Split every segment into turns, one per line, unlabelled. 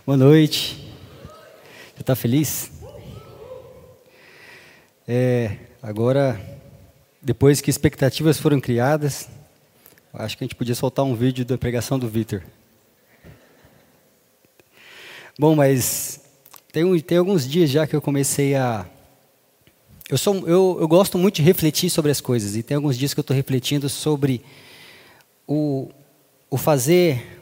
Boa noite. Você está feliz? É, agora, depois que expectativas foram criadas, acho que a gente podia soltar um vídeo da pregação do Vitor. Bom, mas tem, tem alguns dias já que eu comecei a. Eu, sou, eu, eu gosto muito de refletir sobre as coisas, e tem alguns dias que eu estou refletindo sobre o, o fazer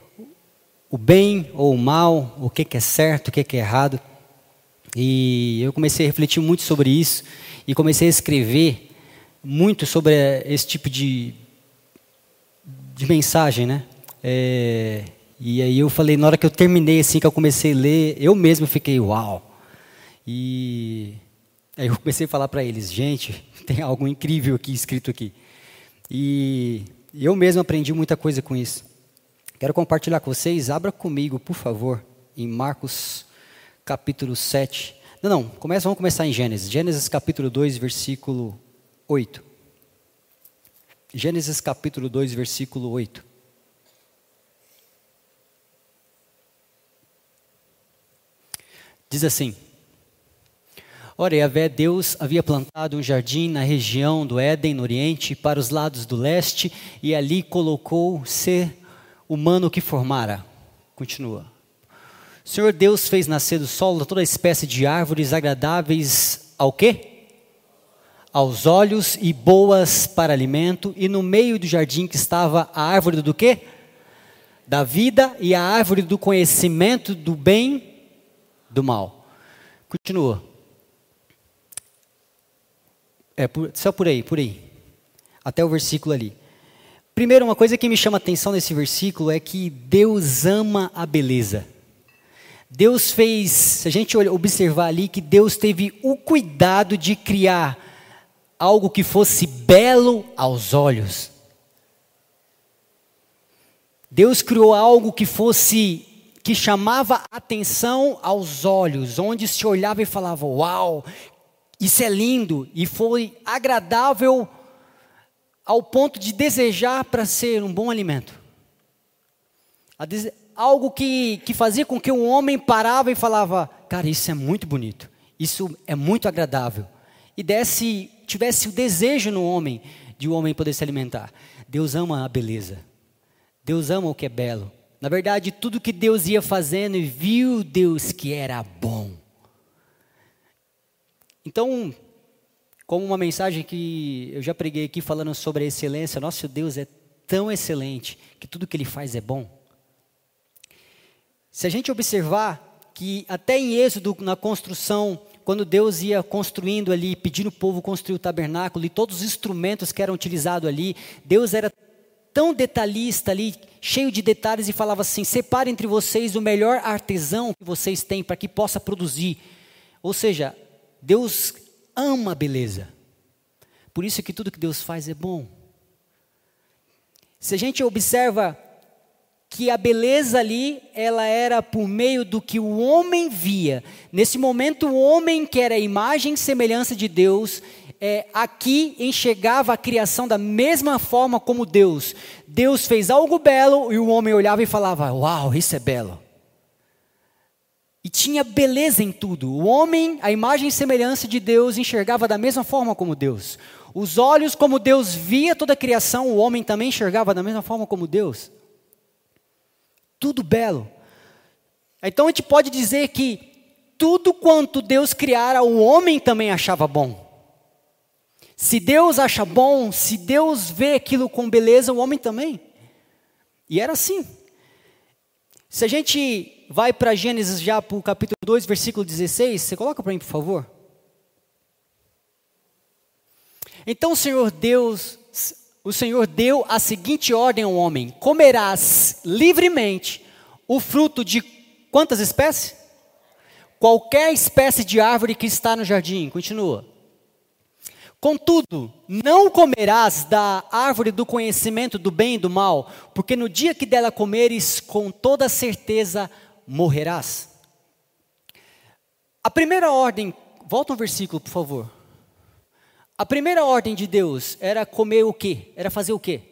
o bem ou o mal, o que, é certo, o que, que é errado. E eu comecei a refletir muito sobre isso e comecei a escrever muito sobre esse tipo de, de mensagem, né? É, e aí eu falei, na hora que eu terminei, assim, que eu comecei a ler, eu mesmo fiquei, uau! E aí eu comecei a falar para eles, gente, tem algo incrível aqui escrito aqui. E eu mesmo aprendi muita coisa com isso. Quero compartilhar com vocês, abra comigo, por favor, em Marcos capítulo 7. Não, não, começa, vamos começar em Gênesis. Gênesis capítulo 2, versículo 8. Gênesis capítulo 2, versículo 8. Diz assim: Ora, Yahvé Deus havia plantado um jardim na região do Éden, no Oriente, para os lados do leste, e ali colocou ser humano que formara. Continua. O Senhor Deus fez nascer do solo toda espécie de árvores agradáveis ao quê? Aos olhos e boas para alimento, e no meio do jardim que estava a árvore do quê? Da vida e a árvore do conhecimento do bem do mal. Continua. É, por, só por aí, por aí. Até o versículo ali. Primeiro, uma coisa que me chama atenção nesse versículo é que Deus ama a beleza. Deus fez, se a gente observar ali, que Deus teve o cuidado de criar algo que fosse belo aos olhos. Deus criou algo que fosse, que chamava atenção aos olhos, onde se olhava e falava: Uau, isso é lindo, e foi agradável ao ponto de desejar para ser um bom alimento. Algo que, que fazia com que o homem parava e falava: Cara, isso é muito bonito, isso é muito agradável. E desse, tivesse o desejo no homem de o homem poder se alimentar. Deus ama a beleza. Deus ama o que é belo. Na verdade, tudo que Deus ia fazendo, e viu Deus que era bom. Então, como uma mensagem que eu já preguei aqui falando sobre a excelência, nosso Deus é tão excelente que tudo que ele faz é bom. Se a gente observar que até em Êxodo, na construção, quando Deus ia construindo ali, pedindo o povo construir o tabernáculo e todos os instrumentos que eram utilizados ali, Deus era tão detalhista ali, cheio de detalhes e falava assim: separe entre vocês o melhor artesão que vocês têm para que possa produzir. Ou seja, Deus ama a beleza. Por isso que tudo que Deus faz é bom. Se a gente observa que a beleza ali, ela era por meio do que o homem via. Nesse momento, o homem que era a imagem e semelhança de Deus, é, aqui enxergava a criação da mesma forma como Deus. Deus fez algo belo e o homem olhava e falava: Uau, isso é belo. E tinha beleza em tudo. O homem, a imagem e semelhança de Deus, enxergava da mesma forma como Deus. Os olhos, como Deus via toda a criação, o homem também enxergava da mesma forma como Deus. Tudo belo. Então a gente pode dizer que tudo quanto Deus criara, o homem também achava bom. Se Deus acha bom, se Deus vê aquilo com beleza, o homem também. E era assim. Se a gente vai para Gênesis já para o capítulo 2, versículo 16. Você coloca para mim, por favor. Então o Senhor Deus, o Senhor deu a seguinte ordem ao homem: comerás livremente o fruto de quantas espécies? Qualquer espécie de árvore que está no jardim. Continua. Contudo, não comerás da árvore do conhecimento do bem e do mal, porque no dia que dela comeres, com toda certeza morrerás. A primeira ordem, volta um versículo, por favor. A primeira ordem de Deus era comer o quê? Era fazer o quê?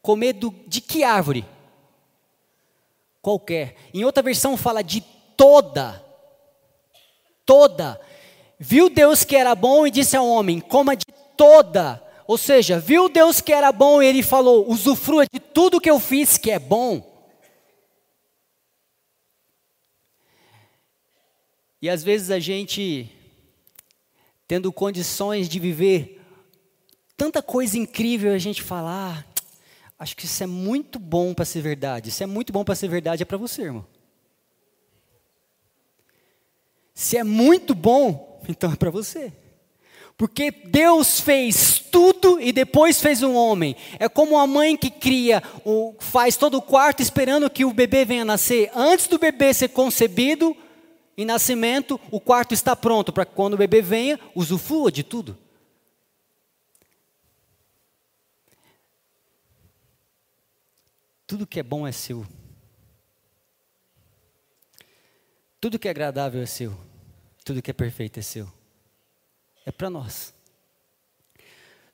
Comer do, de que árvore? qualquer. Em outra versão fala de toda. Toda. Viu Deus que era bom e disse ao homem: coma de toda. Ou seja, viu Deus que era bom e ele falou: usufrua de tudo que eu fiz que é bom. E às vezes a gente, tendo condições de viver tanta coisa incrível, a gente fala: ah, acho que isso é muito bom para ser verdade. Isso é muito bom para ser verdade, é para você, irmão. Se é muito bom, então é para você. Porque Deus fez tudo e depois fez um homem. É como a mãe que cria, faz todo o quarto esperando que o bebê venha nascer. Antes do bebê ser concebido, em nascimento, o quarto está pronto para quando o bebê venha, usufrua de tudo. Tudo que é bom é seu. Tudo que é agradável é seu. Tudo que é perfeito é seu. É para nós.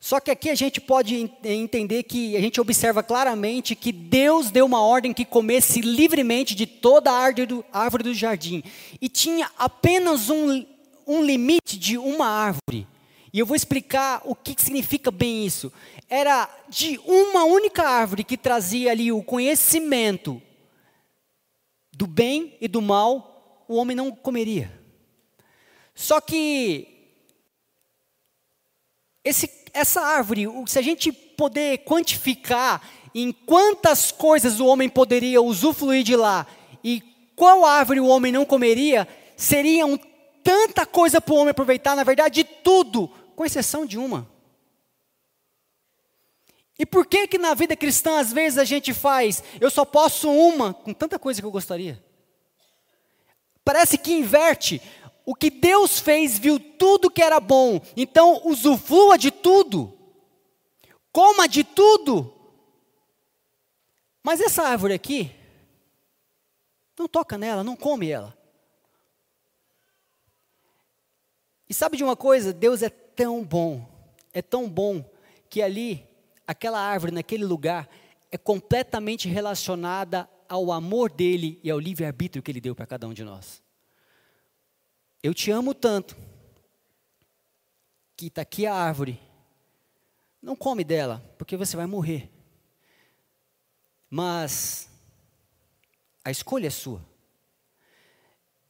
Só que aqui a gente pode entender que a gente observa claramente que Deus deu uma ordem que comesse livremente de toda a árvore do, árvore do jardim. E tinha apenas um, um limite de uma árvore. E eu vou explicar o que significa bem isso. Era de uma única árvore que trazia ali o conhecimento do bem e do mal, o homem não comeria. Só que esse, essa árvore, se a gente poder quantificar em quantas coisas o homem poderia usufruir de lá e qual árvore o homem não comeria, seriam tanta coisa para o homem aproveitar, na verdade, de tudo, com exceção de uma. E por que que na vida cristã às vezes a gente faz, eu só posso uma, com tanta coisa que eu gostaria? Parece que inverte. O que Deus fez, viu tudo que era bom, então usufrua de tudo, coma de tudo. Mas essa árvore aqui, não toca nela, não come ela. E sabe de uma coisa? Deus é tão bom, é tão bom, que ali, aquela árvore, naquele lugar, é completamente relacionada ao amor dele e ao livre-arbítrio que ele deu para cada um de nós. Eu te amo tanto que está aqui a árvore. Não come dela, porque você vai morrer. Mas a escolha é sua.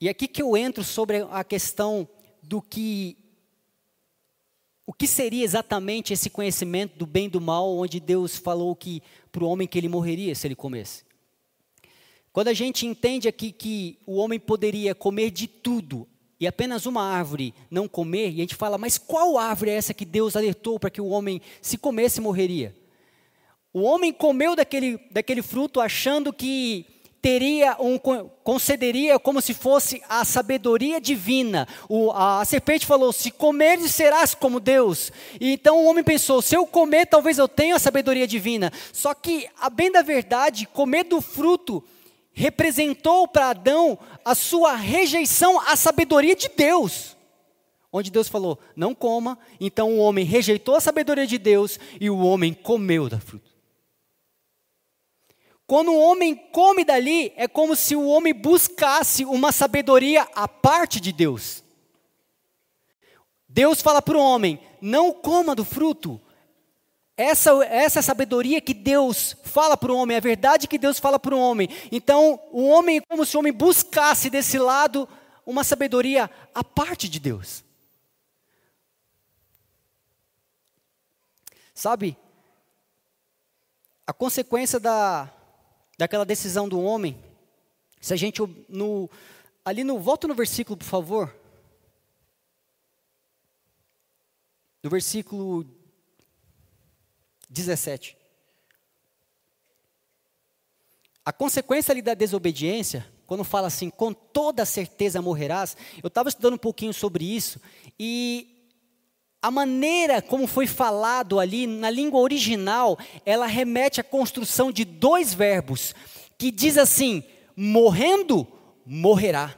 E aqui que eu entro sobre a questão do que o que seria exatamente esse conhecimento do bem e do mal, onde Deus falou que para o homem que ele morreria se ele comesse. Quando a gente entende aqui que o homem poderia comer de tudo, e apenas uma árvore não comer, e a gente fala, mas qual árvore é essa que Deus alertou para que o homem, se comesse, morreria? O homem comeu daquele, daquele fruto achando que teria um, concederia como se fosse a sabedoria divina. O, a, a, serpente falou: se comeres, serás como Deus. E então o homem pensou: se eu comer, talvez eu tenha a sabedoria divina. Só que, a bem da verdade, comer do fruto representou para Adão a sua rejeição à sabedoria de Deus. Onde Deus falou: não coma, então o homem rejeitou a sabedoria de Deus e o homem comeu da fruta. Quando o homem come dali, é como se o homem buscasse uma sabedoria à parte de Deus. Deus fala para o homem: não coma do fruto, essa, essa sabedoria que Deus fala para o homem, a verdade que Deus fala para o homem. Então, o homem, como se o homem buscasse desse lado uma sabedoria à parte de Deus. Sabe, a consequência da, daquela decisão do homem, se a gente no, ali no volta no versículo, por favor. No versículo 17. A consequência ali da desobediência, quando fala assim, com toda certeza morrerás, eu estava estudando um pouquinho sobre isso, e a maneira como foi falado ali, na língua original, ela remete à construção de dois verbos, que diz assim: morrendo, morrerá.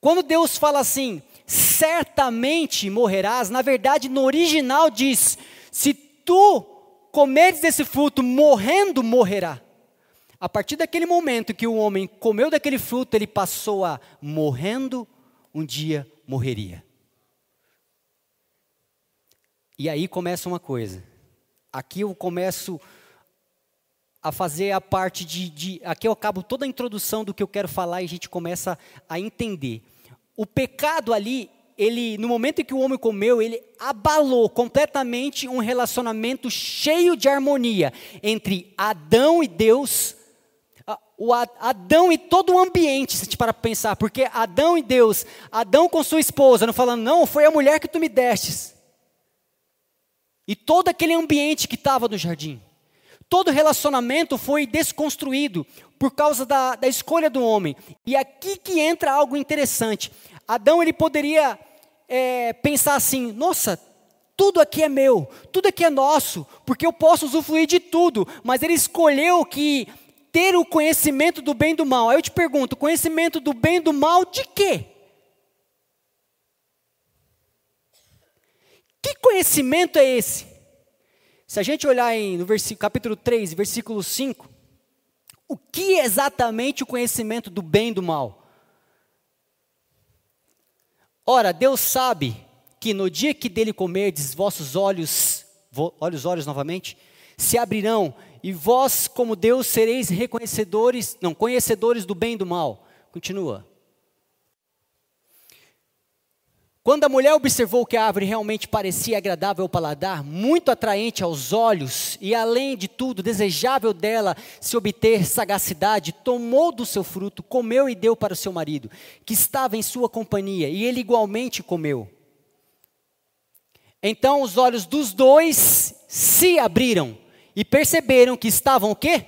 Quando Deus fala assim, certamente morrerás, na verdade no original diz: se tu comeres desse fruto, morrendo, morrerá. A partir daquele momento que o homem comeu daquele fruto, ele passou a morrendo, um dia morreria. E aí começa uma coisa. Aqui eu começo a fazer a parte de, de, Aqui eu acabo toda a introdução do que eu quero falar e a gente começa a entender. O pecado ali, ele, no momento em que o homem comeu, ele abalou completamente um relacionamento cheio de harmonia entre Adão e Deus. O Adão e todo o ambiente, se gente para pensar, porque Adão e Deus, Adão com sua esposa, não falando, não, foi a mulher que tu me destes. E todo aquele ambiente que estava no jardim. Todo relacionamento foi desconstruído por causa da, da escolha do homem. E aqui que entra algo interessante. Adão ele poderia é, pensar assim: nossa, tudo aqui é meu, tudo aqui é nosso, porque eu posso usufruir de tudo. Mas ele escolheu que ter o conhecimento do bem e do mal. Aí eu te pergunto: conhecimento do bem e do mal de quê? Que conhecimento é esse? Se a gente olhar em, no capítulo 3, versículo 5, o que é exatamente o conhecimento do bem e do mal? Ora, Deus sabe que no dia que dele comerdes, vossos olhos, olhos, olhos novamente, se abrirão, e vós, como Deus, sereis reconhecedores, não, conhecedores do bem e do mal. Continua. Quando a mulher observou que a árvore realmente parecia agradável ao paladar, muito atraente aos olhos e, além de tudo, desejável dela se obter sagacidade, tomou do seu fruto, comeu e deu para o seu marido, que estava em sua companhia, e ele igualmente comeu. Então os olhos dos dois se abriram e perceberam que estavam o quê?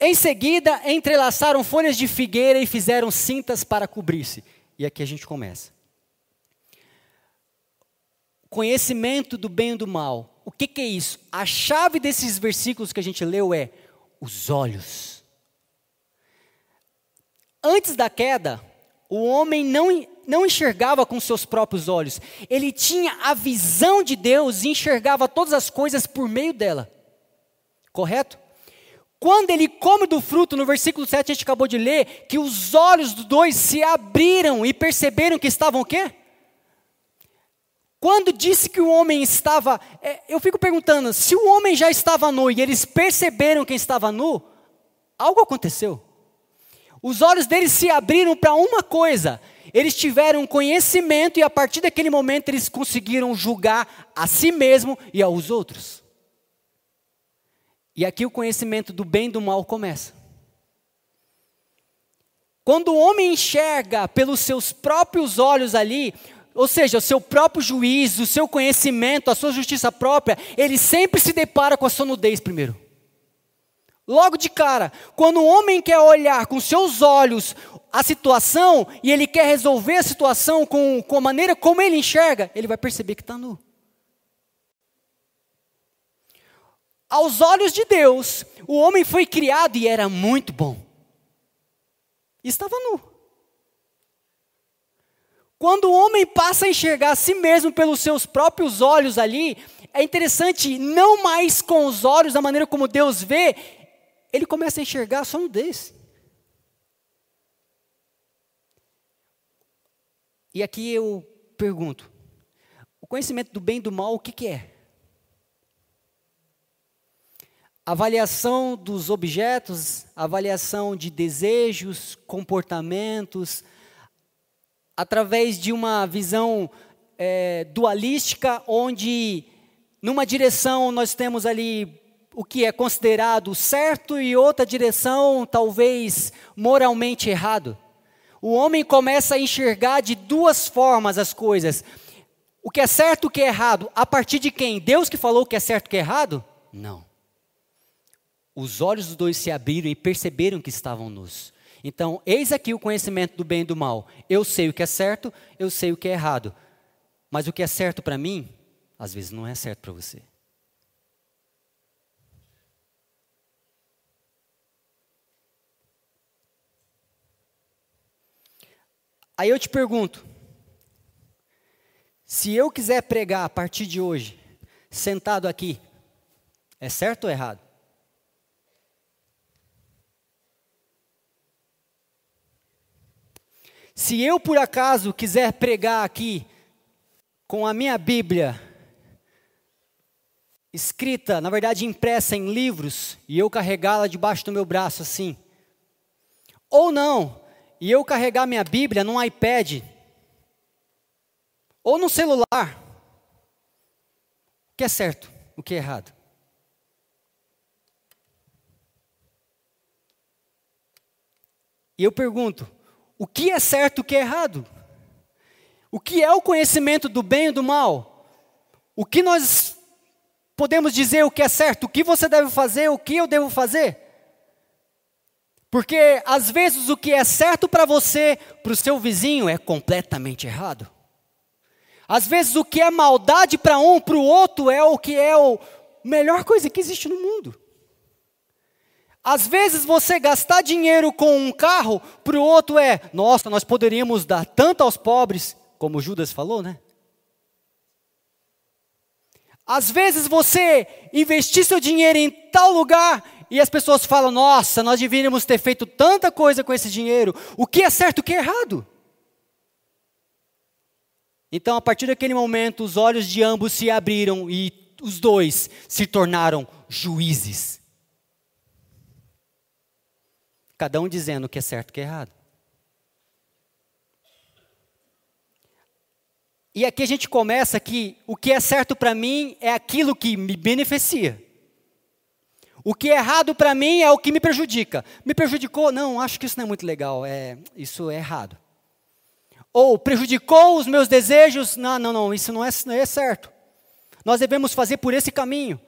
Em seguida, entrelaçaram folhas de figueira e fizeram cintas para cobrir-se. E aqui a gente começa. Conhecimento do bem e do mal. O que, que é isso? A chave desses versículos que a gente leu é os olhos. Antes da queda, o homem não, não enxergava com seus próprios olhos. Ele tinha a visão de Deus e enxergava todas as coisas por meio dela. Correto? Quando ele come do fruto, no versículo 7 a gente acabou de ler, que os olhos dos dois se abriram e perceberam que estavam o quê? Quando disse que o homem estava, é, eu fico perguntando, se o homem já estava nu e eles perceberam que estava nu, algo aconteceu. Os olhos deles se abriram para uma coisa, eles tiveram conhecimento e a partir daquele momento eles conseguiram julgar a si mesmo e aos outros. E aqui o conhecimento do bem e do mal começa. Quando o homem enxerga pelos seus próprios olhos ali, ou seja, o seu próprio juízo, o seu conhecimento, a sua justiça própria, ele sempre se depara com a sua nudez primeiro. Logo de cara, quando o homem quer olhar com seus olhos a situação e ele quer resolver a situação com, com a maneira como ele enxerga, ele vai perceber que está nu. Aos olhos de Deus, o homem foi criado e era muito bom. estava nu. Quando o homem passa a enxergar a si mesmo pelos seus próprios olhos ali, é interessante, não mais com os olhos da maneira como Deus vê, ele começa a enxergar só desse. E aqui eu pergunto: o conhecimento do bem e do mal, o que, que é? Avaliação dos objetos, avaliação de desejos, comportamentos, através de uma visão é, dualística, onde numa direção nós temos ali o que é considerado certo e outra direção talvez moralmente errado. O homem começa a enxergar de duas formas as coisas. O que é certo o que é errado. A partir de quem? Deus que falou o que é certo o que é errado? Não os olhos dos dois se abriram e perceberam que estavam nus. Então, eis aqui o conhecimento do bem e do mal. Eu sei o que é certo, eu sei o que é errado. Mas o que é certo para mim, às vezes não é certo para você. Aí eu te pergunto: se eu quiser pregar a partir de hoje, sentado aqui, é certo ou errado? Se eu por acaso quiser pregar aqui com a minha Bíblia escrita, na verdade impressa em livros, e eu carregá-la debaixo do meu braço assim, ou não, e eu carregar minha Bíblia num iPad, ou no celular, o que é certo, o que é errado? E eu pergunto: o que é certo e o que é errado? O que é o conhecimento do bem e do mal? O que nós podemos dizer o que é certo? O que você deve fazer? O que eu devo fazer? Porque às vezes o que é certo para você, para o seu vizinho, é completamente errado. Às vezes o que é maldade para um, para o outro, é o que é a melhor coisa que existe no mundo. Às vezes você gastar dinheiro com um carro, para o outro é, nossa, nós poderíamos dar tanto aos pobres, como Judas falou, né? Às vezes você investir seu dinheiro em tal lugar e as pessoas falam, nossa, nós deveríamos ter feito tanta coisa com esse dinheiro. O que é certo, o que é errado? Então, a partir daquele momento, os olhos de ambos se abriram e os dois se tornaram juízes. Cada um dizendo o que é certo e o que é errado. E aqui a gente começa que o que é certo para mim é aquilo que me beneficia. O que é errado para mim é o que me prejudica. Me prejudicou? Não, acho que isso não é muito legal. É, isso é errado. Ou prejudicou os meus desejos? Não, não, não, isso não é, não é certo. Nós devemos fazer por esse caminho.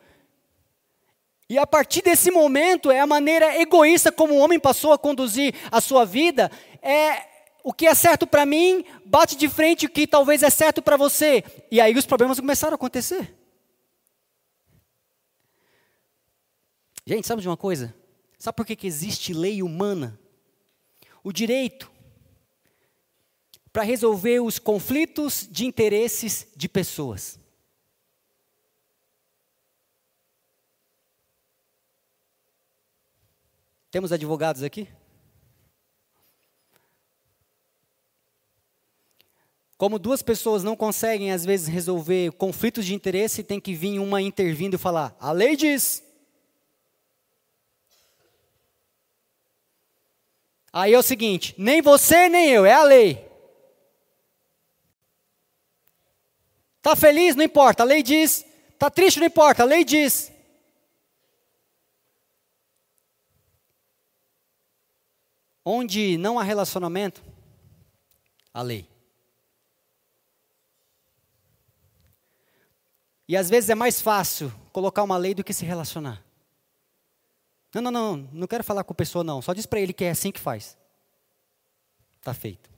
E a partir desse momento, é a maneira egoísta como o homem passou a conduzir a sua vida. É o que é certo para mim bate de frente o que talvez é certo para você. E aí os problemas começaram a acontecer. Gente, sabe de uma coisa? Sabe por que, que existe lei humana? O direito para resolver os conflitos de interesses de pessoas. Temos advogados aqui? Como duas pessoas não conseguem, às vezes, resolver conflitos de interesse, tem que vir uma intervindo e falar: a lei diz. Aí é o seguinte: nem você nem eu, é a lei. Está feliz? Não importa, a lei diz. Está triste? Não importa, a lei diz. Onde não há relacionamento, a lei. E às vezes é mais fácil colocar uma lei do que se relacionar. Não, não, não, não quero falar com a pessoa não, só diz para ele que é assim que faz. Está feito.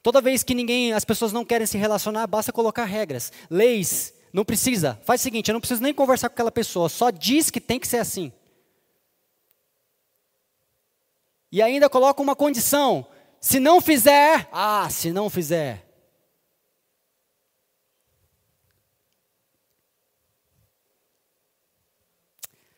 Toda vez que ninguém, as pessoas não querem se relacionar, basta colocar regras, leis, não precisa. Faz o seguinte, eu não preciso nem conversar com aquela pessoa, só diz que tem que ser assim. E ainda coloca uma condição: se não fizer, ah, se não fizer.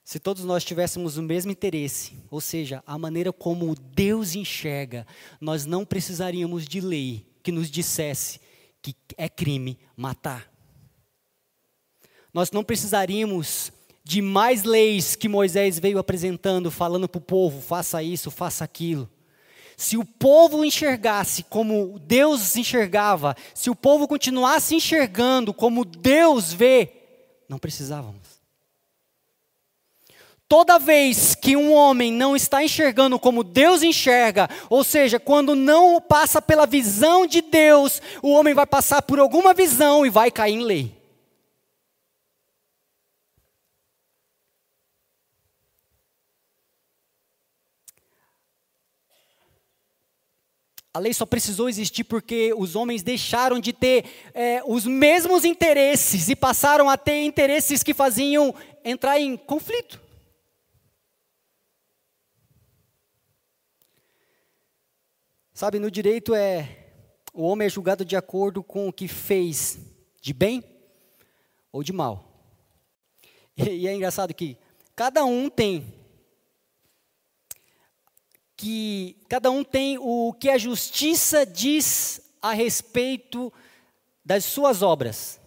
Se todos nós tivéssemos o mesmo interesse, ou seja, a maneira como Deus enxerga, nós não precisaríamos de lei que nos dissesse que é crime matar. Nós não precisaríamos de mais leis que Moisés veio apresentando, falando para o povo: faça isso, faça aquilo. Se o povo enxergasse como Deus enxergava, se o povo continuasse enxergando como Deus vê, não precisávamos. Toda vez que um homem não está enxergando como Deus enxerga, ou seja, quando não passa pela visão de Deus, o homem vai passar por alguma visão e vai cair em lei. A lei só precisou existir porque os homens deixaram de ter é, os mesmos interesses e passaram a ter interesses que faziam entrar em conflito. Sabe, no direito é o homem é julgado de acordo com o que fez de bem ou de mal. E, e é engraçado que cada um tem que cada um tem o que a justiça diz a respeito das suas obras.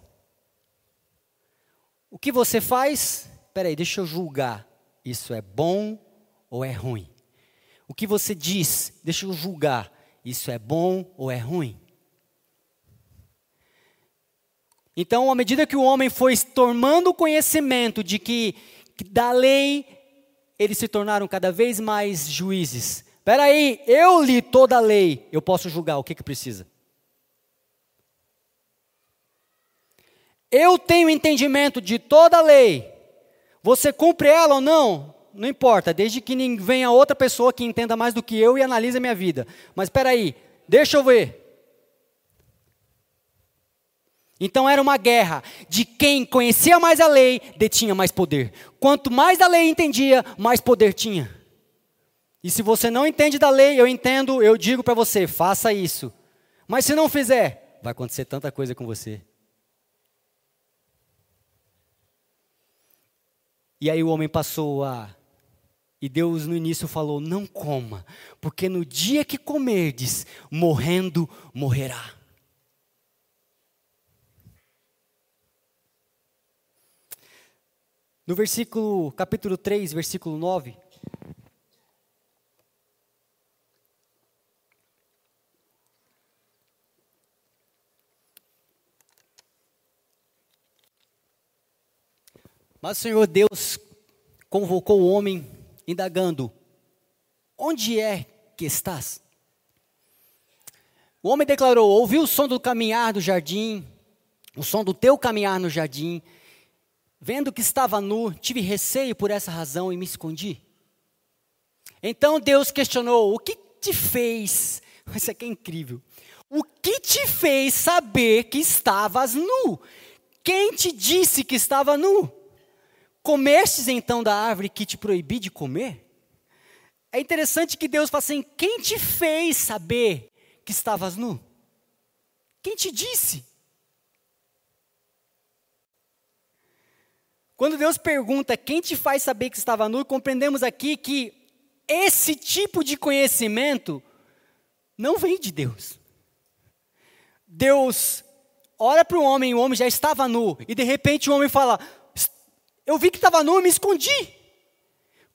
O que você faz? Espera aí, deixa eu julgar. Isso é bom ou é ruim? O que você diz? Deixa eu julgar. Isso é bom ou é ruim? Então, à medida que o homem foi tomando conhecimento de que, que da lei, eles se tornaram cada vez mais juízes. Espera aí, eu li toda a lei, eu posso julgar o que, que precisa. Eu tenho entendimento de toda a lei. Você cumpre ela ou não? Não importa, desde que venha outra pessoa que entenda mais do que eu e analise a minha vida. Mas espera aí, deixa eu ver. Então era uma guerra de quem conhecia mais a lei, detinha mais poder. Quanto mais da lei entendia, mais poder tinha. E se você não entende da lei, eu entendo, eu digo para você, faça isso. Mas se não fizer, vai acontecer tanta coisa com você. E aí o homem passou a. E Deus no início falou: Não coma, porque no dia que comerdes, morrendo, morrerá. No versículo, capítulo 3, versículo 9. Mas o Senhor Deus convocou o homem, indagando: Onde é que estás? O homem declarou: Ouvi o som do caminhar do jardim, o som do teu caminhar no jardim, Vendo que estava nu, tive receio por essa razão e me escondi. Então Deus questionou: O que te fez? Isso aqui é incrível. O que te fez saber que estavas nu? Quem te disse que estava nu? Comestes então da árvore que te proibi de comer? É interessante que Deus fala assim: Quem te fez saber que estavas nu? Quem te disse? Quando Deus pergunta quem te faz saber que estava nu, compreendemos aqui que esse tipo de conhecimento não vem de Deus. Deus olha para o homem, o homem já estava nu, e de repente o homem fala: Eu vi que estava nu, me escondi.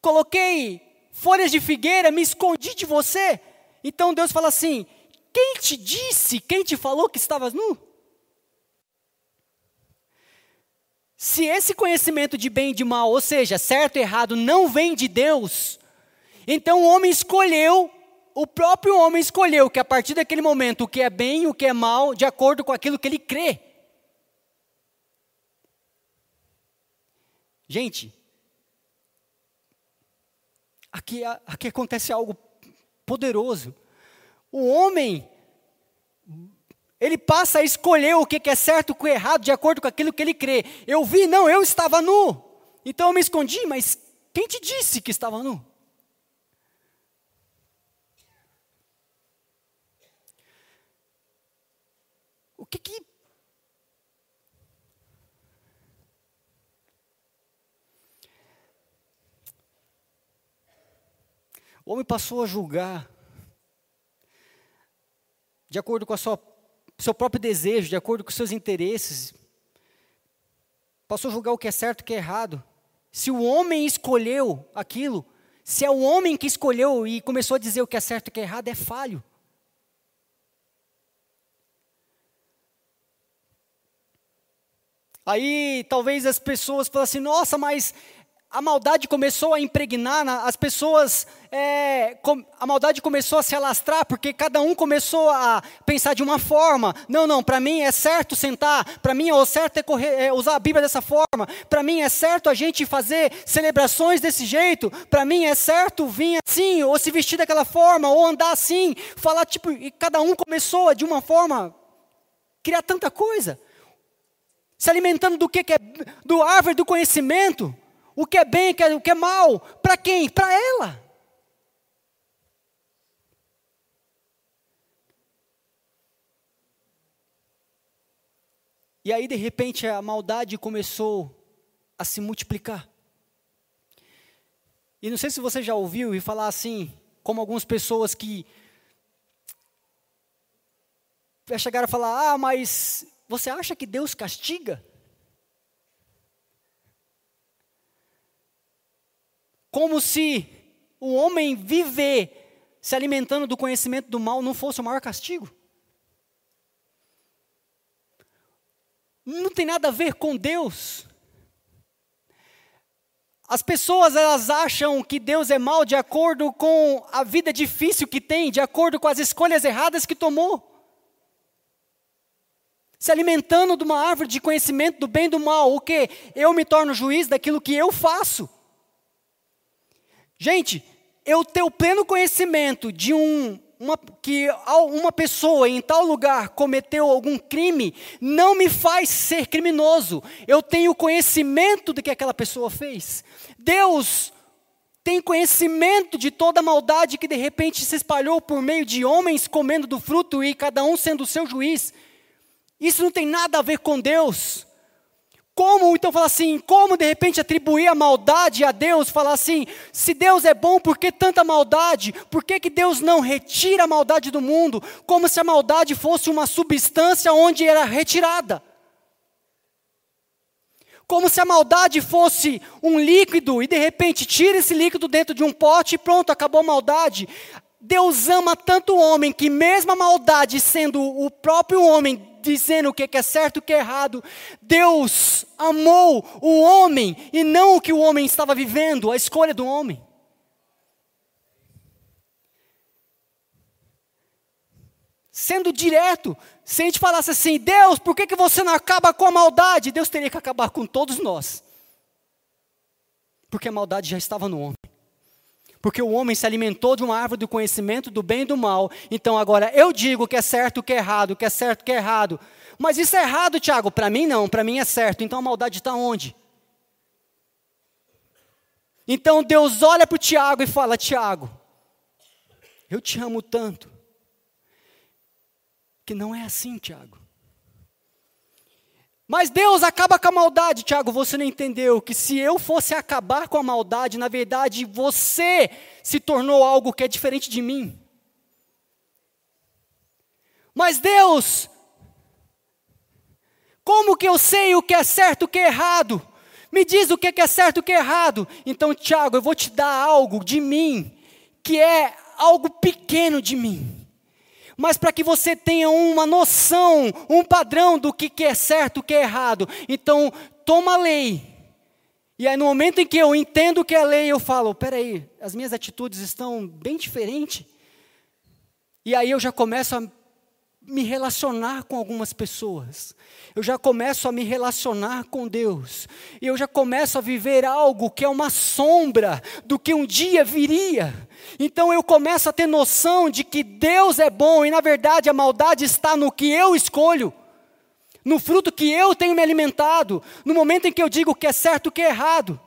Coloquei folhas de figueira, me escondi de você. Então Deus fala assim: Quem te disse, quem te falou que estavas nu? Se esse conhecimento de bem e de mal, ou seja, certo e errado, não vem de Deus, então o homem escolheu, o próprio homem escolheu que a partir daquele momento o que é bem e o que é mal, de acordo com aquilo que ele crê. Gente, aqui, aqui acontece algo poderoso. O homem ele passa a escolher o que é certo e o é errado de acordo com aquilo que ele crê. Eu vi, não, eu estava nu. Então eu me escondi, mas quem te disse que estava nu? O que que. O homem passou a julgar de acordo com sua seu próprio desejo, de acordo com seus interesses. Passou a julgar o que é certo e o que é errado. Se o homem escolheu aquilo, se é o homem que escolheu e começou a dizer o que é certo e o que é errado, é falho. Aí talvez as pessoas falem assim: nossa, mas a maldade começou a impregnar, as pessoas, é, a maldade começou a se alastrar, porque cada um começou a pensar de uma forma. Não, não, para mim é certo sentar, para mim é o certo é, correr, é usar a Bíblia dessa forma, para mim é certo a gente fazer celebrações desse jeito, para mim é certo vir assim, ou se vestir daquela forma, ou andar assim, falar tipo, e cada um começou de uma forma, criar tanta coisa, se alimentando do que, que é, do árvore do conhecimento, o que é bem, o que é mal. Para quem? Para ela. E aí, de repente, a maldade começou a se multiplicar. E não sei se você já ouviu e falar assim: como algumas pessoas que vai chegar a falar: "Ah, mas você acha que Deus castiga?" Como se o homem viver se alimentando do conhecimento do mal não fosse o maior castigo. Não tem nada a ver com Deus. As pessoas elas acham que Deus é mal de acordo com a vida difícil que tem, de acordo com as escolhas erradas que tomou. Se alimentando de uma árvore de conhecimento do bem e do mal, o que? Eu me torno juiz daquilo que eu faço. Gente, eu ter o pleno conhecimento de um uma, que uma pessoa em tal lugar cometeu algum crime, não me faz ser criminoso. Eu tenho conhecimento do que aquela pessoa fez. Deus tem conhecimento de toda a maldade que de repente se espalhou por meio de homens comendo do fruto e cada um sendo o seu juiz. Isso não tem nada a ver com Deus. Como então falar assim, como de repente atribuir a maldade a Deus, falar assim, se Deus é bom, por que tanta maldade? Por que, que Deus não retira a maldade do mundo? Como se a maldade fosse uma substância onde era retirada. Como se a maldade fosse um líquido e de repente tira esse líquido dentro de um pote e pronto, acabou a maldade. Deus ama tanto o homem que, mesmo a maldade sendo o próprio homem dizendo o que é certo e o que é errado. Deus amou o homem e não o que o homem estava vivendo, a escolha do homem. Sendo direto, se a gente falasse assim, Deus, por que, que você não acaba com a maldade? Deus teria que acabar com todos nós. Porque a maldade já estava no homem. Porque o homem se alimentou de uma árvore do conhecimento do bem e do mal. Então agora eu digo que é certo, que é errado, que é certo, que é errado. Mas isso é errado, Tiago. Para mim não, para mim é certo. Então a maldade está onde? Então Deus olha para o Tiago e fala: Tiago, eu te amo tanto. Que não é assim, Tiago. Mas Deus acaba com a maldade, Tiago. Você não entendeu que se eu fosse acabar com a maldade, na verdade você se tornou algo que é diferente de mim. Mas Deus, como que eu sei o que é certo e o que é errado? Me diz o que é certo e o que é errado. Então, Tiago, eu vou te dar algo de mim, que é algo pequeno de mim mas para que você tenha uma noção, um padrão do que, que é certo, o que é errado. Então, toma a lei. E aí, no momento em que eu entendo o que é lei, eu falo: peraí, as minhas atitudes estão bem diferentes. E aí eu já começo a me relacionar com algumas pessoas. Eu já começo a me relacionar com Deus. E eu já começo a viver algo que é uma sombra do que um dia viria. Então eu começo a ter noção de que Deus é bom e na verdade a maldade está no que eu escolho. No fruto que eu tenho me alimentado, no momento em que eu digo o que é certo e o que é errado.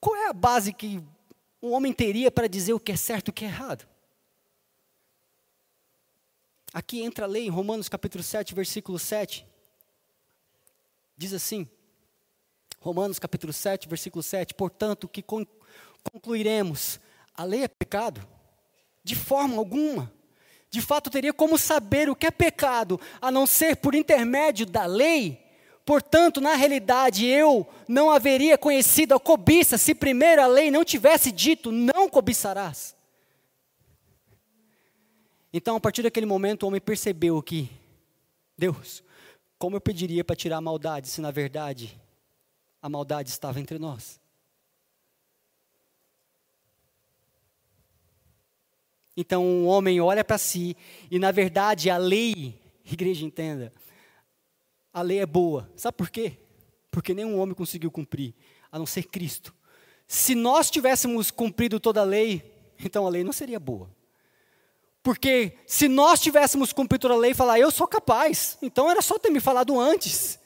Qual é a base que um homem teria para dizer o que é certo e o que é errado? Aqui entra a lei em Romanos capítulo 7, versículo 7. Diz assim, Romanos capítulo 7, versículo 7, portanto, que concluiremos, a lei é pecado? De forma alguma. De fato, teria como saber o que é pecado, a não ser por intermédio da lei? Portanto, na realidade, eu não haveria conhecido a cobiça se primeiro a lei não tivesse dito: não cobiçarás. Então, a partir daquele momento, o homem percebeu que, Deus, como eu pediria para tirar a maldade, se na verdade a maldade estava entre nós? Então, o homem olha para si e, na verdade, a lei, igreja entenda, a lei é boa. Sabe por quê? Porque nenhum homem conseguiu cumprir, a não ser Cristo. Se nós tivéssemos cumprido toda a lei, então a lei não seria boa. Porque se nós tivéssemos cumprido toda a lei e falar, eu sou capaz, então era só ter me falado antes.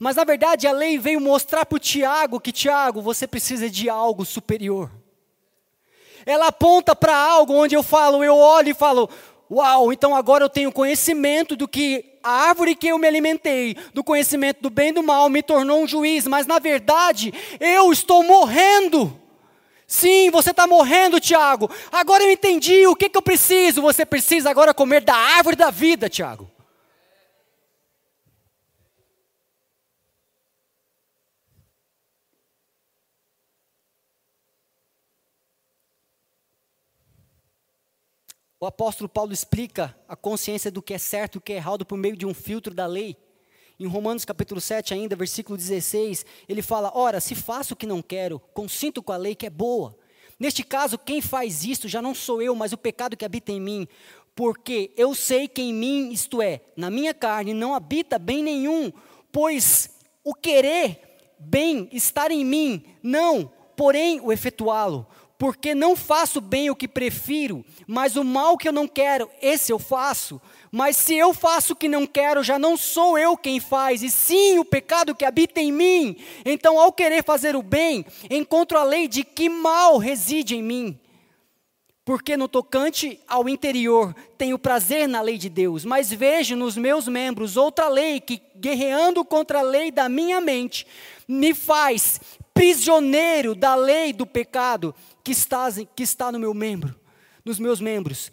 Mas na verdade a lei veio mostrar para o Tiago que, Tiago, você precisa de algo superior. Ela aponta para algo onde eu falo, eu olho e falo, Uau, então agora eu tenho conhecimento do que a árvore que eu me alimentei, do conhecimento do bem e do mal, me tornou um juiz, mas na verdade eu estou morrendo. Sim, você está morrendo, Tiago. Agora eu entendi o que, que eu preciso. Você precisa agora comer da árvore da vida, Tiago. O apóstolo Paulo explica a consciência do que é certo e o que é errado por meio de um filtro da lei. Em Romanos capítulo 7 ainda, versículo 16, ele fala: "Ora, se faço o que não quero, consinto com a lei que é boa. Neste caso, quem faz isto já não sou eu, mas o pecado que habita em mim, porque eu sei que em mim, isto é, na minha carne, não habita bem nenhum, pois o querer bem estar em mim, não, porém o efetuá-lo porque não faço bem o que prefiro, mas o mal que eu não quero, esse eu faço. Mas se eu faço o que não quero, já não sou eu quem faz, e sim o pecado que habita em mim. Então, ao querer fazer o bem, encontro a lei de que mal reside em mim. Porque no tocante ao interior tenho prazer na lei de Deus, mas vejo nos meus membros outra lei que, guerreando contra a lei da minha mente, me faz prisioneiro da lei do pecado que está, que está no meu membro, nos meus membros.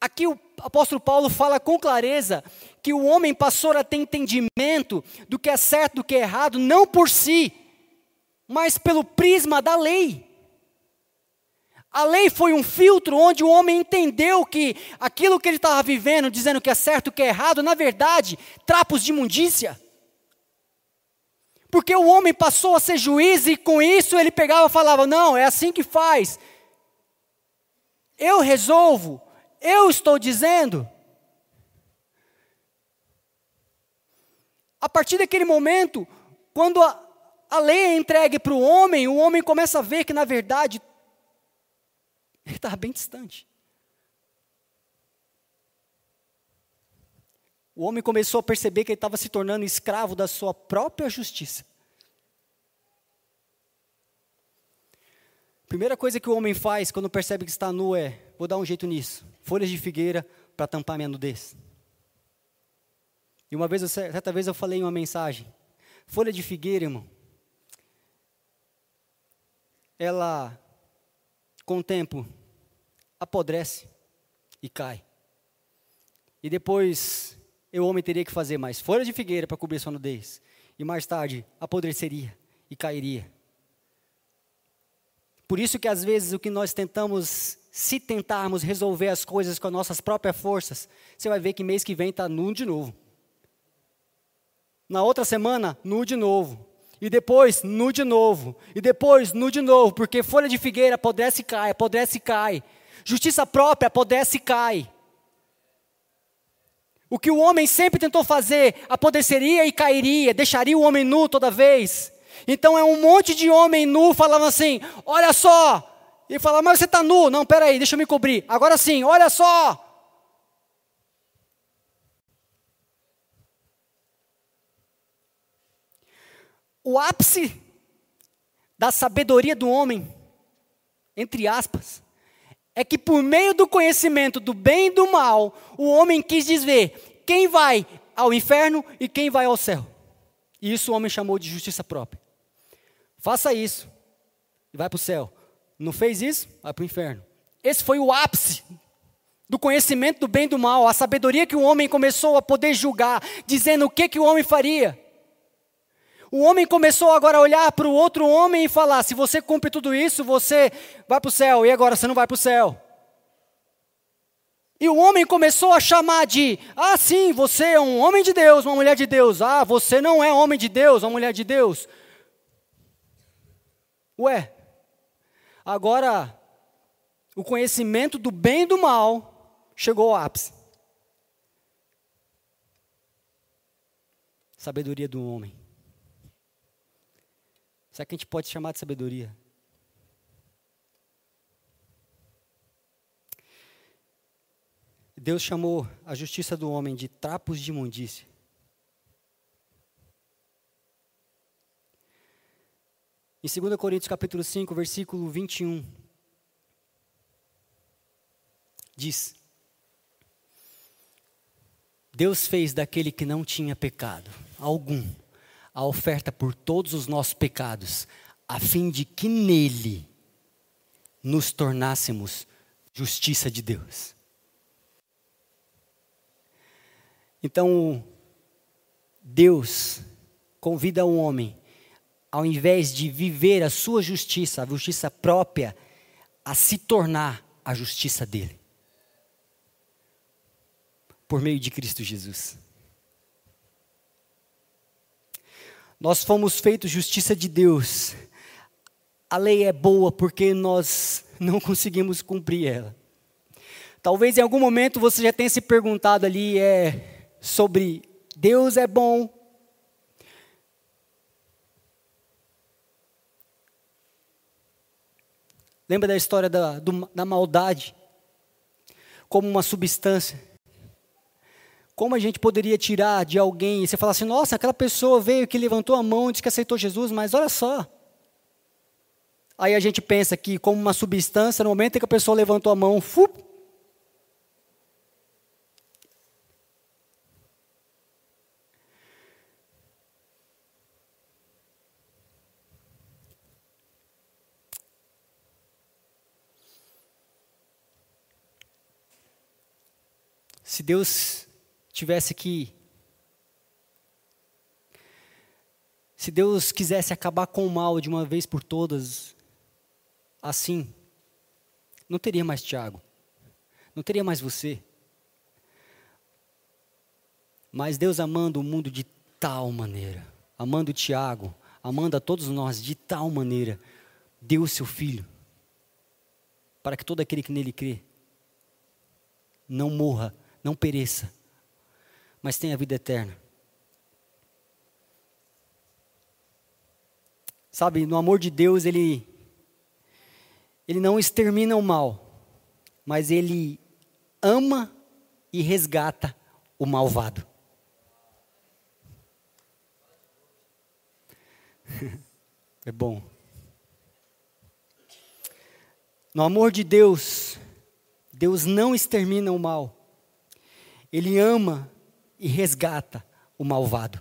Aqui o apóstolo Paulo fala com clareza que o homem passou a ter entendimento do que é certo, do que é errado, não por si, mas pelo prisma da lei. A lei foi um filtro onde o homem entendeu que aquilo que ele estava vivendo, dizendo que é certo, que é errado, na verdade, trapos de imundícia. Porque o homem passou a ser juiz e com isso ele pegava e falava: Não, é assim que faz. Eu resolvo, eu estou dizendo. A partir daquele momento, quando a, a lei é entregue para o homem, o homem começa a ver que, na verdade, ele estava bem distante. O homem começou a perceber que ele estava se tornando escravo da sua própria justiça. Primeira coisa que o homem faz quando percebe que está nu é: vou dar um jeito nisso. Folhas de figueira para tampar minha nudez. E uma vez, certa vez eu falei em uma mensagem: folha de figueira, irmão, ela, com o tempo, apodrece e cai. E depois o homem teria que fazer mais folhas de figueira para cobrir sua nudez. E mais tarde apodreceria e cairia. Por isso que às vezes o que nós tentamos, se tentarmos resolver as coisas com as nossas próprias forças, você vai ver que mês que vem está nu de novo. Na outra semana, nu de novo. E depois, nu de novo. E depois, nu de novo. Porque folha de figueira apodrece e cai, apodrece e cai. Justiça própria apodrece e cai. O que o homem sempre tentou fazer, apodreceria e cairia, deixaria o homem nu toda vez. Então é um monte de homem nu falando assim: olha só. E fala, mas você está nu. Não, peraí, deixa eu me cobrir. Agora sim, olha só. O ápice da sabedoria do homem, entre aspas, é que por meio do conhecimento do bem e do mal, o homem quis dizer quem vai ao inferno e quem vai ao céu. E isso o homem chamou de justiça própria. Faça isso e vai para o céu. Não fez isso? Vai para o inferno. Esse foi o ápice do conhecimento do bem e do mal, a sabedoria que o homem começou a poder julgar, dizendo o que, que o homem faria. O homem começou agora a olhar para o outro homem e falar: se você cumpre tudo isso, você vai para o céu, e agora você não vai para o céu. E o homem começou a chamar de: ah, sim, você é um homem de Deus, uma mulher de Deus. Ah, você não é homem de Deus, uma mulher de Deus. Ué, agora o conhecimento do bem e do mal chegou ao ápice. Sabedoria do homem. Será que a gente pode chamar de sabedoria? Deus chamou a justiça do homem de trapos de imundícia. Em 2 Coríntios capítulo 5, versículo 21, diz: Deus fez daquele que não tinha pecado algum a oferta por todos os nossos pecados, a fim de que nele nos tornássemos justiça de Deus. Então, Deus convida o homem, ao invés de viver a sua justiça, a justiça própria, a se tornar a justiça dele. Por meio de Cristo Jesus. Nós fomos feitos justiça de Deus. A lei é boa porque nós não conseguimos cumprir ela. Talvez em algum momento você já tenha se perguntado ali é, sobre Deus é bom. Lembra da história da, do, da maldade como uma substância? Como a gente poderia tirar de alguém e você falar assim, nossa, aquela pessoa veio que levantou a mão e disse que aceitou Jesus, mas olha só. Aí a gente pensa que, como uma substância, no momento em que a pessoa levantou a mão, Se Deus tivesse que. Se Deus quisesse acabar com o mal de uma vez por todas, assim, não teria mais Tiago, não teria mais você. Mas Deus amando o mundo de tal maneira, amando Tiago, amando a todos nós de tal maneira, deu o seu filho, para que todo aquele que nele crê não morra, não pereça, mas tem a vida eterna. Sabe, no amor de Deus, ele, ele não extermina o mal, mas ele ama e resgata o malvado. é bom. No amor de Deus, Deus não extermina o mal, Ele ama e resgata o malvado.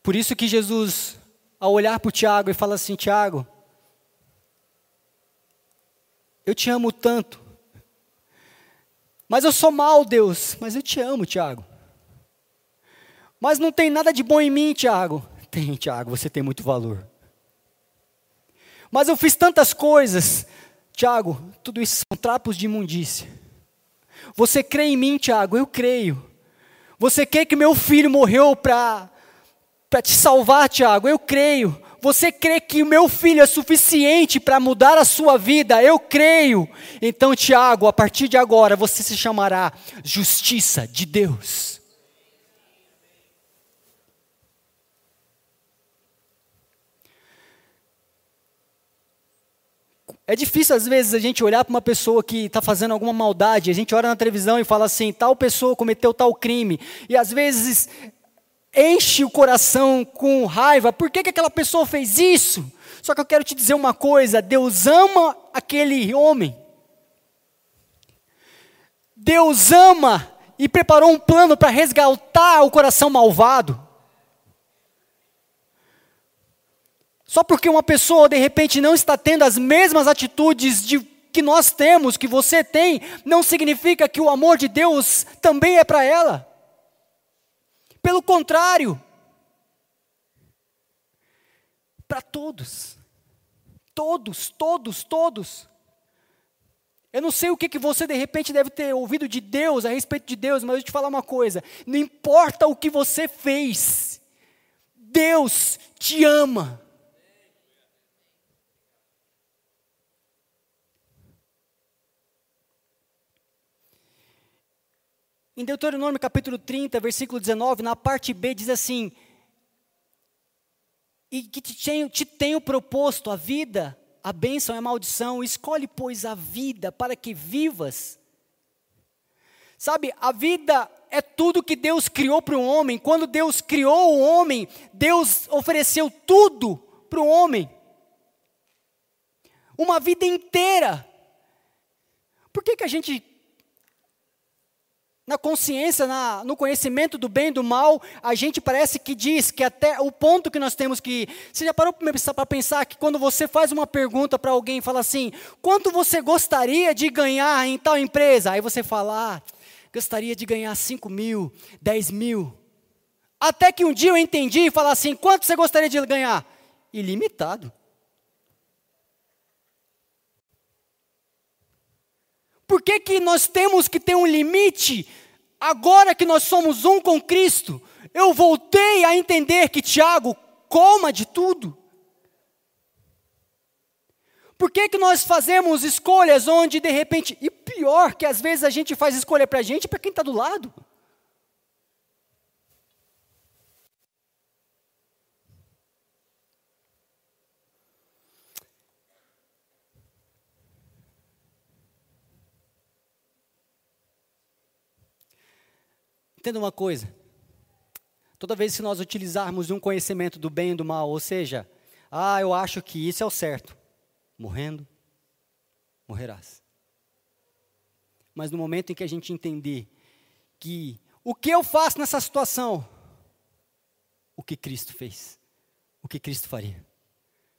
Por isso que Jesus, ao olhar para o Tiago, e fala assim: Tiago, eu te amo tanto, mas eu sou mal, Deus, mas eu te amo, Tiago. Mas não tem nada de bom em mim, Tiago. Tem, Tiago, você tem muito valor. Mas eu fiz tantas coisas. Tiago, tudo isso são trapos de imundícia. Você crê em mim, Tiago? Eu creio. Você quer que meu filho morreu para te salvar, Tiago? Eu creio. Você crê que o meu filho é suficiente para mudar a sua vida? Eu creio. Então, Tiago, a partir de agora você se chamará justiça de Deus. É difícil, às vezes, a gente olhar para uma pessoa que está fazendo alguma maldade, a gente olha na televisão e fala assim: tal pessoa cometeu tal crime, e às vezes enche o coração com raiva, por que, que aquela pessoa fez isso? Só que eu quero te dizer uma coisa: Deus ama aquele homem, Deus ama e preparou um plano para resgatar o coração malvado. Só porque uma pessoa de repente não está tendo as mesmas atitudes de, que nós temos, que você tem, não significa que o amor de Deus também é para ela. Pelo contrário, para todos. Todos, todos, todos. Eu não sei o que, que você de repente deve ter ouvido de Deus, a respeito de Deus, mas eu te falar uma coisa: não importa o que você fez, Deus te ama. Em Deuteronômio capítulo 30, versículo 19, na parte B, diz assim: E que te tenho, te tenho proposto a vida, a bênção e a maldição, escolhe, pois, a vida para que vivas. Sabe, a vida é tudo que Deus criou para o homem. Quando Deus criou o homem, Deus ofereceu tudo para o homem. Uma vida inteira. Por que, que a gente na consciência, na, no conhecimento do bem e do mal, a gente parece que diz que até o ponto que nós temos que. Você já parou para pensar que quando você faz uma pergunta para alguém e fala assim: quanto você gostaria de ganhar em tal empresa? Aí você fala: ah, gostaria de ganhar 5 mil, 10 mil. Até que um dia eu entendi e falar assim: quanto você gostaria de ganhar? Ilimitado. Por que, que nós temos que ter um limite agora que nós somos um com Cristo? Eu voltei a entender que Tiago coma de tudo. Por que, que nós fazemos escolhas onde de repente, e pior que às vezes a gente faz escolha para a gente e para quem está do lado? Entenda uma coisa. Toda vez que nós utilizarmos um conhecimento do bem e do mal, ou seja, ah, eu acho que isso é o certo, morrendo, morrerás. Mas no momento em que a gente entender que o que eu faço nessa situação, o que Cristo fez, o que Cristo faria.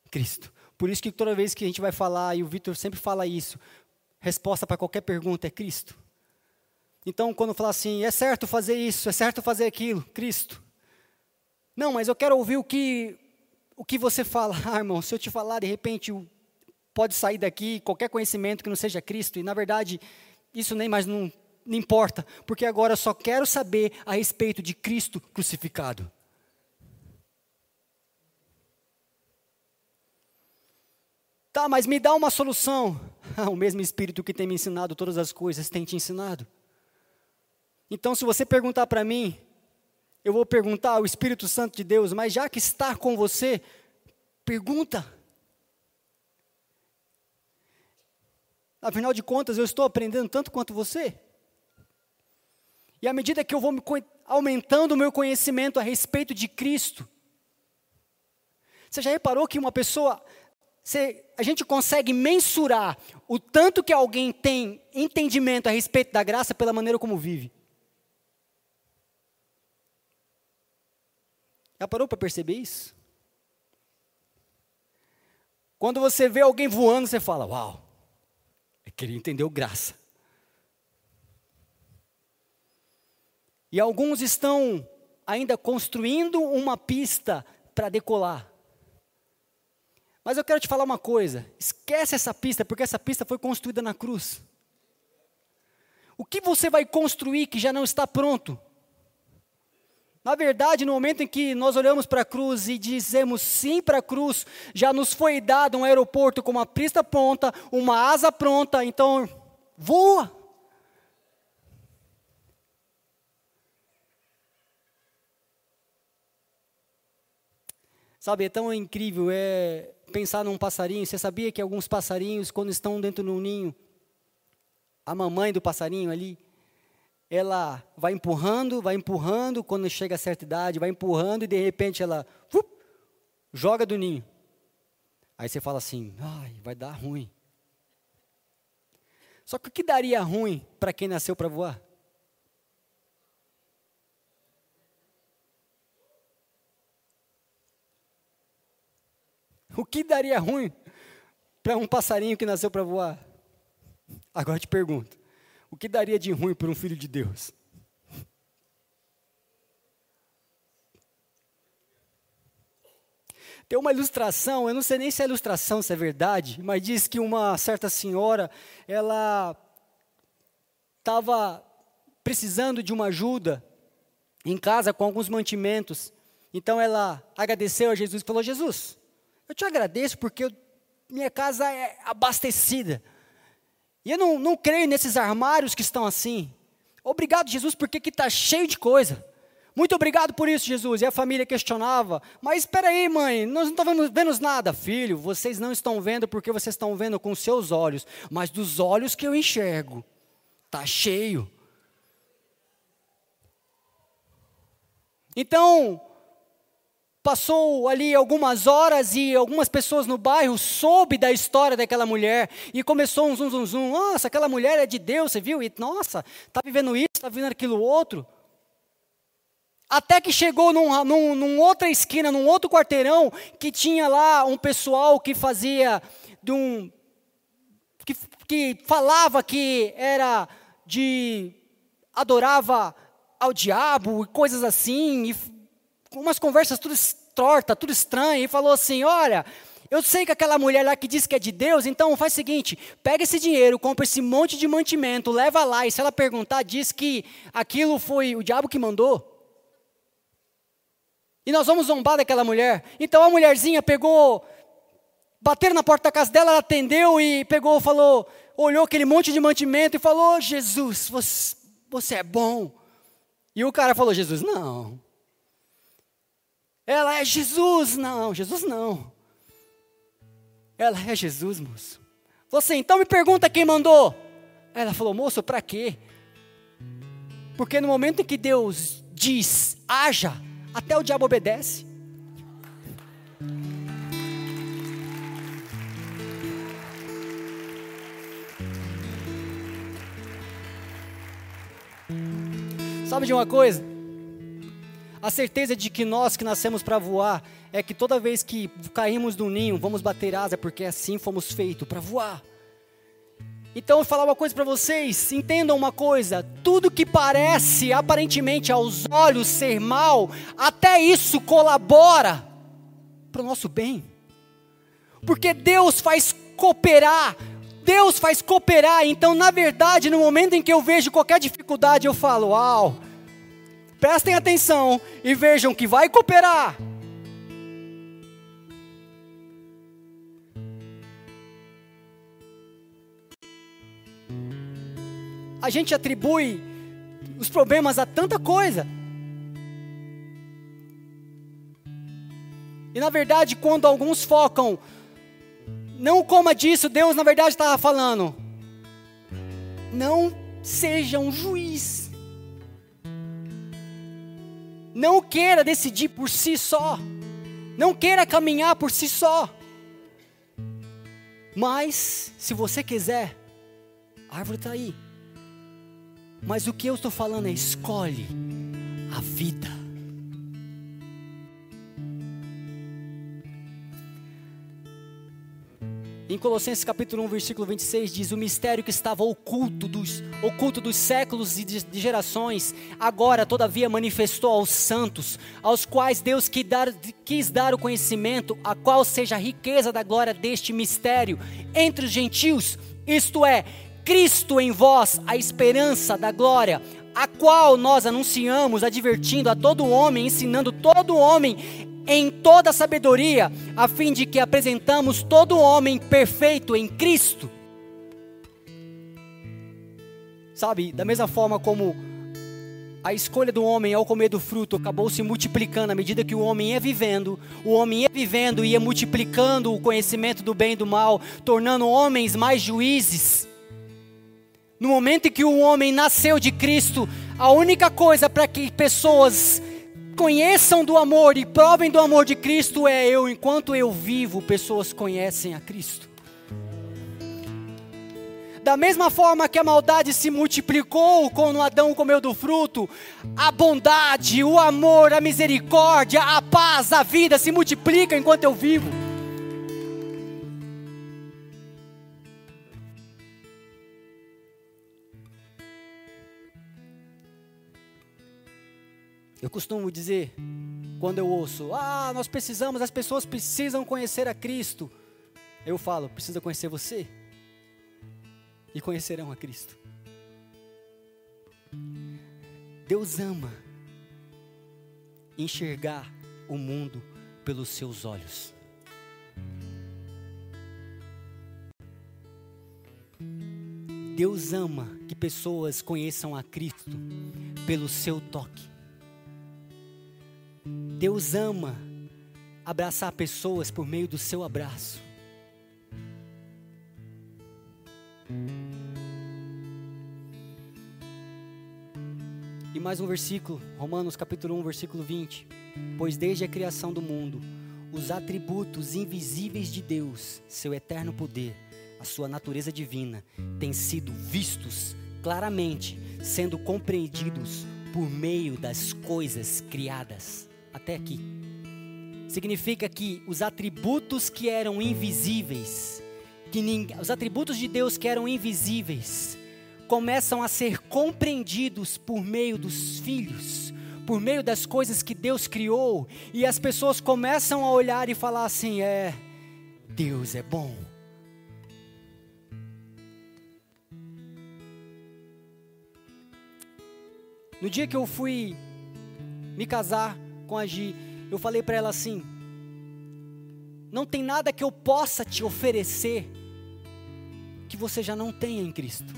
Cristo. Por isso que toda vez que a gente vai falar, e o Vitor sempre fala isso, resposta para qualquer pergunta é Cristo. Então, quando falar assim, é certo fazer isso, é certo fazer aquilo, Cristo. Não, mas eu quero ouvir o que, o que você fala, ah, irmão. Se eu te falar, de repente, pode sair daqui qualquer conhecimento que não seja Cristo, e na verdade, isso nem mais não, não importa, porque agora eu só quero saber a respeito de Cristo crucificado. Tá, mas me dá uma solução. Ah, o mesmo Espírito que tem me ensinado todas as coisas tem te ensinado. Então, se você perguntar para mim, eu vou perguntar ao Espírito Santo de Deus, mas já que está com você, pergunta. Afinal de contas, eu estou aprendendo tanto quanto você. E à medida que eu vou aumentando o meu conhecimento a respeito de Cristo, você já reparou que uma pessoa, você, a gente consegue mensurar o tanto que alguém tem entendimento a respeito da graça pela maneira como vive? Já parou para perceber isso? Quando você vê alguém voando, você fala: Uau, ele entendeu graça. E alguns estão ainda construindo uma pista para decolar. Mas eu quero te falar uma coisa: esquece essa pista, porque essa pista foi construída na cruz. O que você vai construir que já não está pronto? Na verdade, no momento em que nós olhamos para a cruz e dizemos sim para a cruz, já nos foi dado um aeroporto com uma pista pronta, uma asa pronta, então voa. Sabe, é tão incrível é pensar num passarinho. Você sabia que alguns passarinhos, quando estão dentro de um ninho, a mamãe do passarinho ali, ela vai empurrando, vai empurrando, quando chega a certa idade, vai empurrando e de repente ela joga do ninho. Aí você fala assim, ai, vai dar ruim. Só que o que daria ruim para quem nasceu para voar? O que daria ruim para um passarinho que nasceu para voar? Agora eu te pergunto: o que daria de ruim para um filho de Deus? Tem uma ilustração, eu não sei nem se é ilustração, se é verdade, mas diz que uma certa senhora, ela estava precisando de uma ajuda em casa com alguns mantimentos. Então ela agradeceu a Jesus e falou: Jesus, eu te agradeço porque minha casa é abastecida. E eu não, não creio nesses armários que estão assim. Obrigado, Jesus, porque aqui está cheio de coisa. Muito obrigado por isso, Jesus. E a família questionava: Mas espera aí, mãe, nós não estamos vendo nada. Filho, vocês não estão vendo porque vocês estão vendo com seus olhos, mas dos olhos que eu enxergo. Está cheio. Então, passou ali algumas horas e algumas pessoas no bairro soube da história daquela mulher e começou um zum zum zum. Nossa, aquela mulher é de Deus, você viu? E nossa, tá vivendo isso, tá vivendo aquilo outro. Até que chegou num, num, num, outra esquina, num outro quarteirão, que tinha lá um pessoal que fazia de um. que, que falava que era de. adorava ao diabo e coisas assim, e umas conversas tudo torta, tudo estranho, e falou assim: olha. Eu sei que aquela mulher lá que diz que é de Deus, então faz o seguinte: pega esse dinheiro, compra esse monte de mantimento, leva lá, e se ela perguntar, diz que aquilo foi o diabo que mandou. E nós vamos zombar daquela mulher. Então a mulherzinha pegou, bateram na porta da casa dela, ela atendeu e pegou, falou, olhou aquele monte de mantimento e falou: Jesus, você, você é bom. E o cara falou: Jesus, não. Ela é Jesus, não, Jesus não. Ela é Jesus, moço. Você então me pergunta quem mandou. Ela falou: moço, para quê? Porque no momento em que Deus diz, haja, até o diabo obedece. Sabe de uma coisa? A certeza de que nós que nascemos para voar é que toda vez que caímos do ninho, vamos bater asa, porque assim fomos feitos para voar. Então, eu vou falar uma coisa para vocês, entendam uma coisa: tudo que parece aparentemente aos olhos ser mal, até isso colabora para o nosso bem, porque Deus faz cooperar, Deus faz cooperar. Então, na verdade, no momento em que eu vejo qualquer dificuldade, eu falo: Uau, prestem atenção e vejam que vai cooperar. a gente atribui os problemas a tanta coisa. E na verdade, quando alguns focam, não coma disso, Deus na verdade estava falando, não seja um juiz. Não queira decidir por si só. Não queira caminhar por si só. Mas, se você quiser, a árvore está aí. Mas o que eu estou falando é escolhe a vida. Em Colossenses capítulo 1, versículo 26 diz: "O mistério que estava oculto dos oculto dos séculos e de, de gerações, agora todavia manifestou aos santos, aos quais Deus quis dar, quis dar o conhecimento, a qual seja a riqueza da glória deste mistério entre os gentios, isto é, Cristo em vós, a esperança da glória, a qual nós anunciamos, advertindo a todo homem, ensinando todo homem em toda sabedoria, a fim de que apresentamos todo homem perfeito em Cristo. Sabe, da mesma forma como a escolha do homem ao comer do fruto acabou se multiplicando à medida que o homem ia vivendo, o homem ia vivendo e ia multiplicando o conhecimento do bem e do mal, tornando homens mais juízes. No momento em que o homem nasceu de Cristo, a única coisa para que pessoas conheçam do amor e provem do amor de Cristo é eu, enquanto eu vivo, pessoas conhecem a Cristo. Da mesma forma que a maldade se multiplicou quando Adão comeu do fruto, a bondade, o amor, a misericórdia, a paz, a vida se multiplica enquanto eu vivo. Eu costumo dizer, quando eu ouço, ah, nós precisamos, as pessoas precisam conhecer a Cristo. Eu falo, precisa conhecer você e conhecerão a Cristo. Deus ama enxergar o mundo pelos seus olhos. Deus ama que pessoas conheçam a Cristo pelo seu toque. Deus ama abraçar pessoas por meio do seu abraço. E mais um versículo, Romanos capítulo 1, versículo 20. Pois desde a criação do mundo, os atributos invisíveis de Deus, seu eterno poder, a sua natureza divina, têm sido vistos claramente, sendo compreendidos por meio das coisas criadas. Até aqui. Significa que os atributos que eram invisíveis, que ninguém, os atributos de Deus que eram invisíveis, começam a ser compreendidos por meio dos filhos, por meio das coisas que Deus criou, e as pessoas começam a olhar e falar assim: é, Deus é bom. No dia que eu fui me casar com a Gi, eu falei para ela assim: não tem nada que eu possa te oferecer que você já não tenha em Cristo.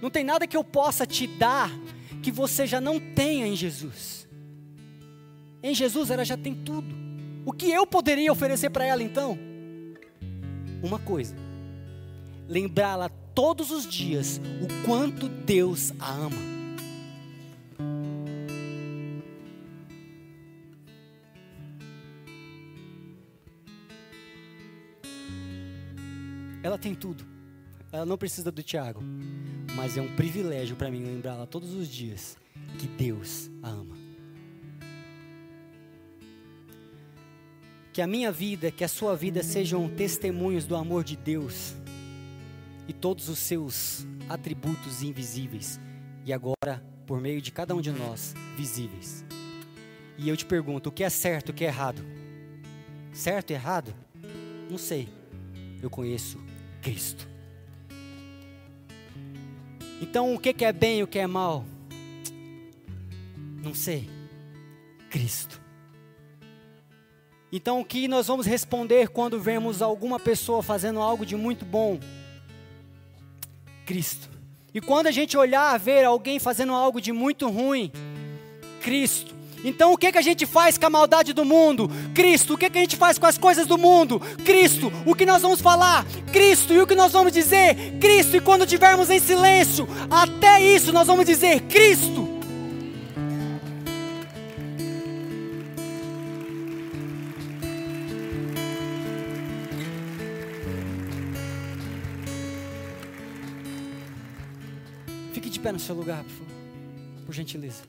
Não tem nada que eu possa te dar que você já não tenha em Jesus. Em Jesus ela já tem tudo. O que eu poderia oferecer para ela então? Uma coisa: lembrá-la todos os dias o quanto Deus a ama. Ela tem tudo. Ela não precisa do Tiago. Mas é um privilégio para mim lembrá-la todos os dias que Deus a ama. Que a minha vida, que a sua vida sejam testemunhos do amor de Deus e todos os seus atributos invisíveis, e agora, por meio de cada um de nós, visíveis. E eu te pergunto: o que é certo, o que é errado? Certo errado? Não sei. Eu conheço Cristo. Então, o que é bem e o que é mal? Não sei. Cristo. Então, o que nós vamos responder quando vemos alguma pessoa fazendo algo de muito bom? Cristo. E quando a gente olhar, ver alguém fazendo algo de muito ruim, Cristo. Então o que, que a gente faz com a maldade do mundo? Cristo. O que, que a gente faz com as coisas do mundo? Cristo. O que nós vamos falar? Cristo. E o que nós vamos dizer? Cristo. E quando estivermos em silêncio, até isso nós vamos dizer Cristo. pé no seu lugar, por favor. Por gentileza.